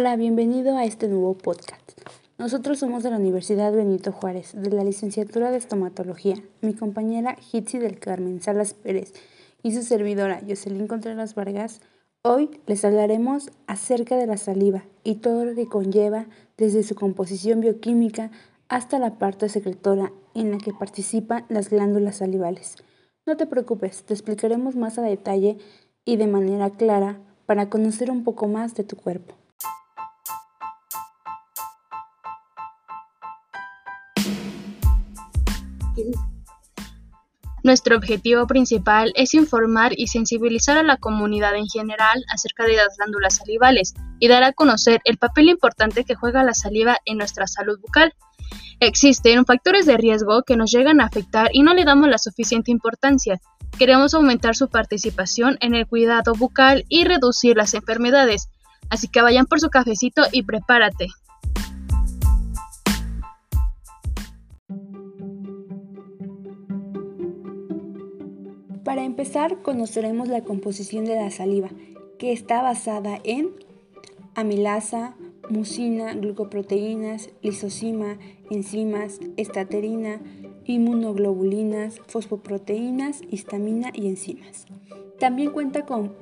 Hola, bienvenido a este nuevo podcast. Nosotros somos de la Universidad Benito Juárez, de la licenciatura de estomatología. Mi compañera Hitzi del Carmen Salas Pérez y su servidora Jocelyn Contreras Vargas. Hoy les hablaremos acerca de la saliva y todo lo que conlleva desde su composición bioquímica hasta la parte secretora en la que participan las glándulas salivales. No te preocupes, te explicaremos más a detalle y de manera clara para conocer un poco más de tu cuerpo. Nuestro objetivo principal es informar y sensibilizar a la comunidad en general acerca de las glándulas salivales y dar a conocer el papel importante que juega la saliva en nuestra salud bucal. Existen factores de riesgo que nos llegan a afectar y no le damos la suficiente importancia. Queremos aumentar su participación en el cuidado bucal y reducir las enfermedades. Así que vayan por su cafecito y prepárate. Empezar, conoceremos la composición de la saliva, que está basada en amilasa, mucina, glucoproteínas, lisocima, enzimas, estaterina, inmunoglobulinas, fosfoproteínas, histamina y enzimas. También cuenta con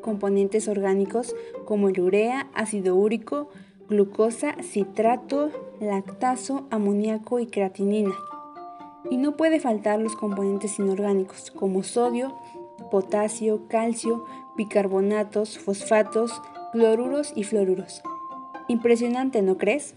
componentes orgánicos como el urea, ácido úrico, glucosa, citrato, lactazo, amoníaco y creatinina. Y no puede faltar los componentes inorgánicos como sodio, potasio, calcio, bicarbonatos, fosfatos, cloruros y fluoruros. Impresionante, ¿no crees?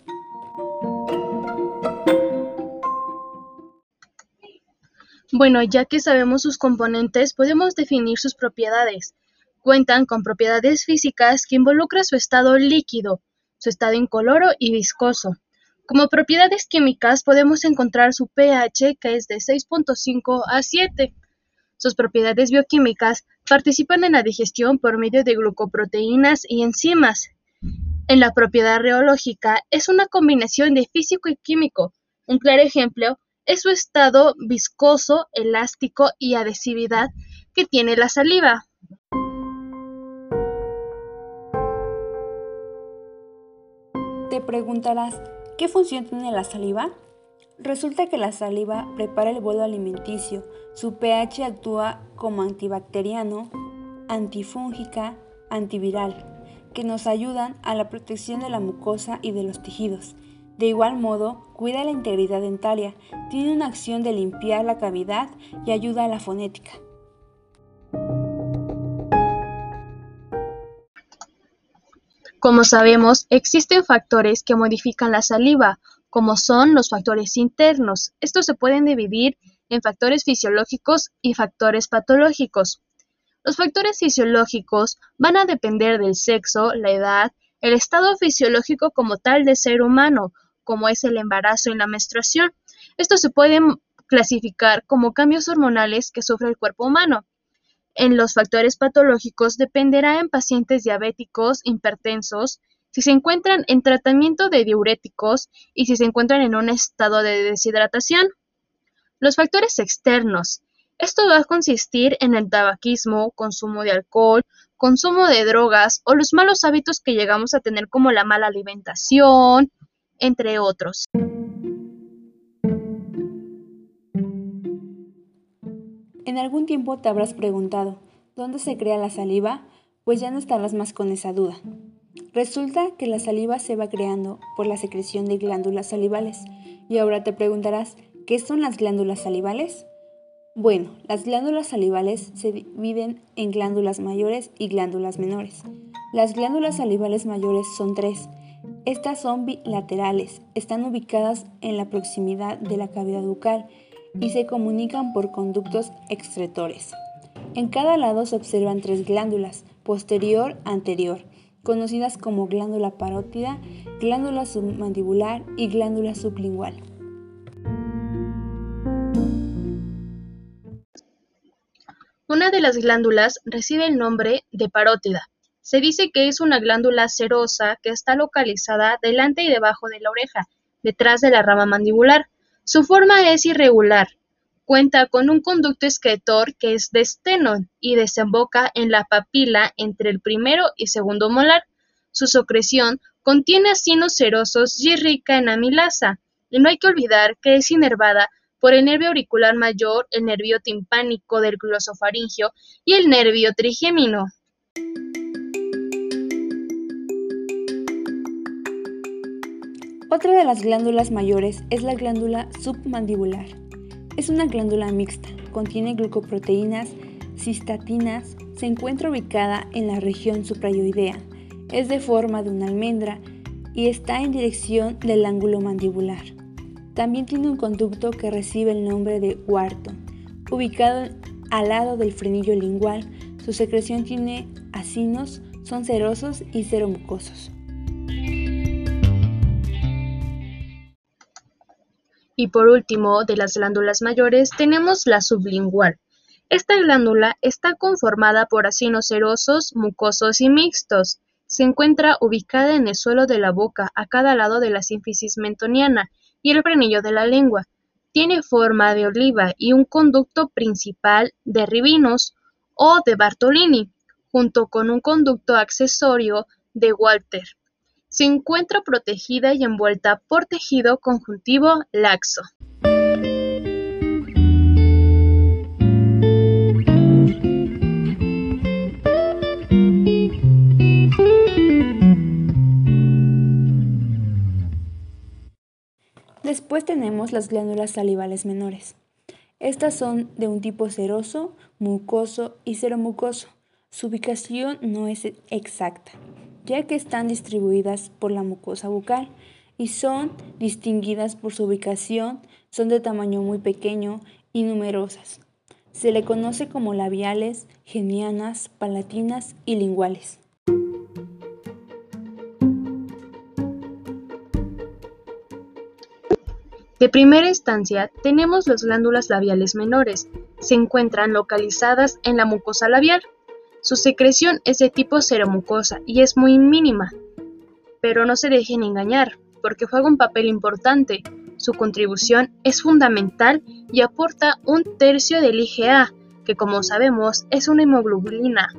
Bueno, ya que sabemos sus componentes, podemos definir sus propiedades. Cuentan con propiedades físicas que involucran su estado líquido, su estado incoloro y viscoso. Como propiedades químicas podemos encontrar su pH que es de 6.5 a 7. Sus propiedades bioquímicas participan en la digestión por medio de glucoproteínas y enzimas. En la propiedad reológica es una combinación de físico y químico. Un claro ejemplo es su estado viscoso, elástico y adhesividad que tiene la saliva. Te preguntarás, ¿Qué función tiene la saliva? Resulta que la saliva prepara el bolo alimenticio. Su pH actúa como antibacteriano, antifúngica, antiviral, que nos ayudan a la protección de la mucosa y de los tejidos. De igual modo, cuida la integridad dentaria, tiene una acción de limpiar la cavidad y ayuda a la fonética. Como sabemos, existen factores que modifican la saliva, como son los factores internos. Estos se pueden dividir en factores fisiológicos y factores patológicos. Los factores fisiológicos van a depender del sexo, la edad, el estado fisiológico como tal de ser humano, como es el embarazo y la menstruación. Estos se pueden clasificar como cambios hormonales que sufre el cuerpo humano en los factores patológicos dependerá en pacientes diabéticos, hipertensos, si se encuentran en tratamiento de diuréticos y si se encuentran en un estado de deshidratación. Los factores externos. Esto va a consistir en el tabaquismo, consumo de alcohol, consumo de drogas o los malos hábitos que llegamos a tener como la mala alimentación, entre otros. En algún tiempo te habrás preguntado, ¿dónde se crea la saliva? Pues ya no estarás más con esa duda. Resulta que la saliva se va creando por la secreción de glándulas salivales. Y ahora te preguntarás, ¿qué son las glándulas salivales? Bueno, las glándulas salivales se dividen en glándulas mayores y glándulas menores. Las glándulas salivales mayores son tres. Estas son bilaterales, están ubicadas en la proximidad de la cavidad bucal y se comunican por conductos excretores. En cada lado se observan tres glándulas, posterior, anterior, conocidas como glándula parótida, glándula submandibular y glándula sublingual. Una de las glándulas recibe el nombre de parótida. Se dice que es una glándula serosa que está localizada delante y debajo de la oreja, detrás de la rama mandibular. Su forma es irregular, cuenta con un conducto excretor que es de esteno y desemboca en la papila entre el primero y segundo molar. Su secreción contiene acinos serosos y es rica en amilasa. Y no hay que olvidar que es inervada por el nervio auricular mayor, el nervio timpánico del glosofaringio y el nervio trigémino. Otra de las glándulas mayores es la glándula submandibular. Es una glándula mixta, contiene glucoproteínas, cistatinas, se encuentra ubicada en la región suprayoidea, es de forma de una almendra y está en dirección del ángulo mandibular. También tiene un conducto que recibe el nombre de Wharton, ubicado al lado del frenillo lingual. Su secreción tiene acinos, son cerosos y seromucosos. Y por último, de las glándulas mayores, tenemos la sublingual. Esta glándula está conformada por acinos serosos, mucosos y mixtos. Se encuentra ubicada en el suelo de la boca, a cada lado de la sínfisis mentoniana y el frenillo de la lengua. Tiene forma de oliva y un conducto principal de Ribinos o de Bartolini, junto con un conducto accesorio de Walter. Se encuentra protegida y envuelta por tejido conjuntivo laxo. Después tenemos las glándulas salivales menores. Estas son de un tipo seroso, mucoso y seromucoso. Su ubicación no es exacta, ya que están distribuidas por la mucosa bucal y son distinguidas por su ubicación, son de tamaño muy pequeño y numerosas. Se le conoce como labiales, genianas, palatinas y linguales. De primera instancia, tenemos las glándulas labiales menores. Se encuentran localizadas en la mucosa labial. Su secreción es de tipo seromucosa y es muy mínima. Pero no se dejen engañar, porque juega un papel importante. Su contribución es fundamental y aporta un tercio del IgA, que como sabemos es una hemoglobulina.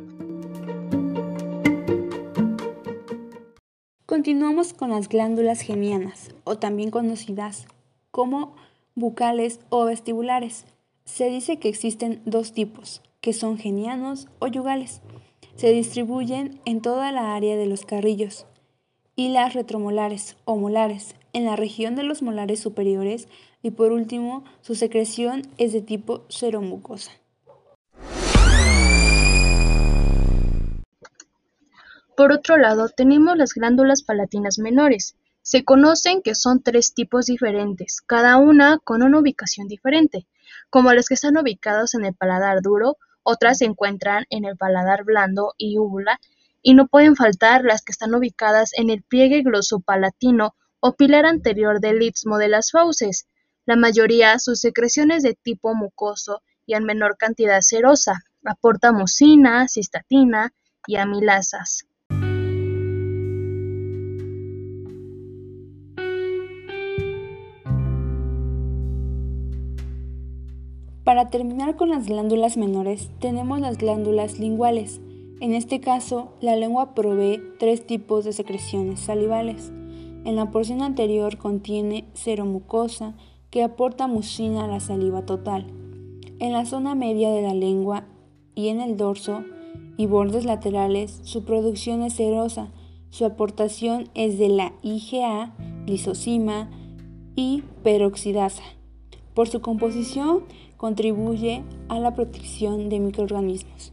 Continuamos con las glándulas genianas, o también conocidas como bucales o vestibulares. Se dice que existen dos tipos, que son genianos o yugales. Se distribuyen en toda la área de los carrillos. Y las retromolares o molares, en la región de los molares superiores. Y por último, su secreción es de tipo seromucosa. Por otro lado, tenemos las glándulas palatinas menores, se conocen que son tres tipos diferentes, cada una con una ubicación diferente, como las que están ubicadas en el paladar duro, otras se encuentran en el paladar blando y úvula, y no pueden faltar las que están ubicadas en el pliegue glosopalatino o pilar anterior del istmo de las fauces. La mayoría sus secreciones de tipo mucoso y en menor cantidad serosa, aporta mucina, cistatina y amilasas. Para terminar con las glándulas menores, tenemos las glándulas linguales. En este caso, la lengua provee tres tipos de secreciones salivales. En la porción anterior contiene seromucosa, que aporta mucina a la saliva total. En la zona media de la lengua y en el dorso y bordes laterales, su producción es serosa. Su aportación es de la IgA, lisocima y peroxidasa. Por su composición, contribuye a la protección de microorganismos.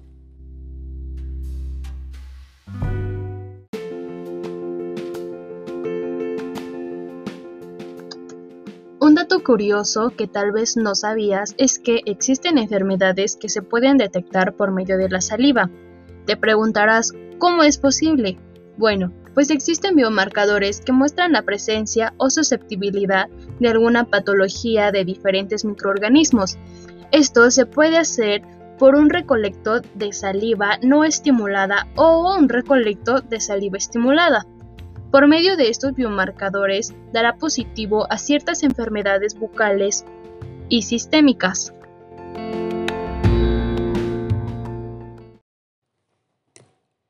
Un dato curioso que tal vez no sabías es que existen enfermedades que se pueden detectar por medio de la saliva. Te preguntarás, ¿cómo es posible? Bueno, pues existen biomarcadores que muestran la presencia o susceptibilidad de alguna patología de diferentes microorganismos. Esto se puede hacer por un recolecto de saliva no estimulada o un recolecto de saliva estimulada. Por medio de estos biomarcadores dará positivo a ciertas enfermedades bucales y sistémicas.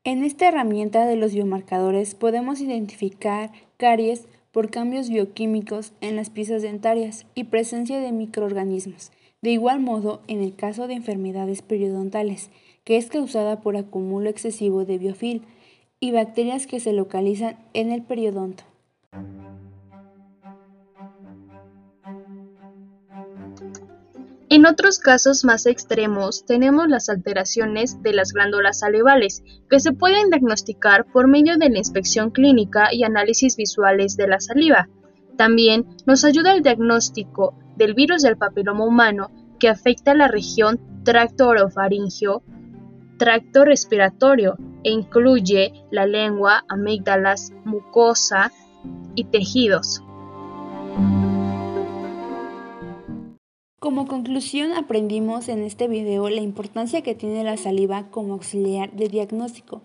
En esta herramienta de los biomarcadores podemos identificar caries por cambios bioquímicos en las piezas dentarias y presencia de microorganismos. De igual modo, en el caso de enfermedades periodontales, que es causada por acumulo excesivo de biofil y bacterias que se localizan en el periodonto. En otros casos más extremos tenemos las alteraciones de las glándulas salivales, que se pueden diagnosticar por medio de la inspección clínica y análisis visuales de la saliva. También nos ayuda el diagnóstico del virus del papiloma humano que afecta la región tracto orofaringio, tracto respiratorio e incluye la lengua, amígdalas, mucosa y tejidos. Como conclusión aprendimos en este video la importancia que tiene la saliva como auxiliar de diagnóstico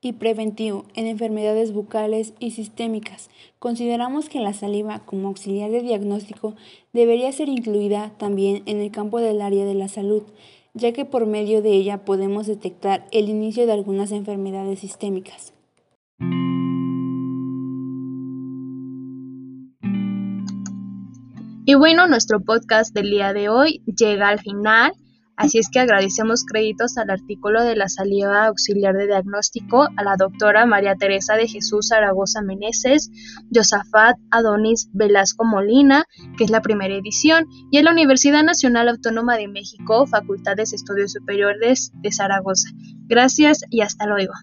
y preventivo en enfermedades bucales y sistémicas. Consideramos que la saliva como auxiliar de diagnóstico debería ser incluida también en el campo del área de la salud, ya que por medio de ella podemos detectar el inicio de algunas enfermedades sistémicas. Y bueno, nuestro podcast del día de hoy llega al final, así es que agradecemos créditos al artículo de la saliva auxiliar de diagnóstico a la doctora María Teresa de Jesús Zaragoza Meneses, Josafat Adonis Velasco Molina, que es la primera edición, y a la Universidad Nacional Autónoma de México, Facultad de Estudios Superiores de Zaragoza. Gracias y hasta luego.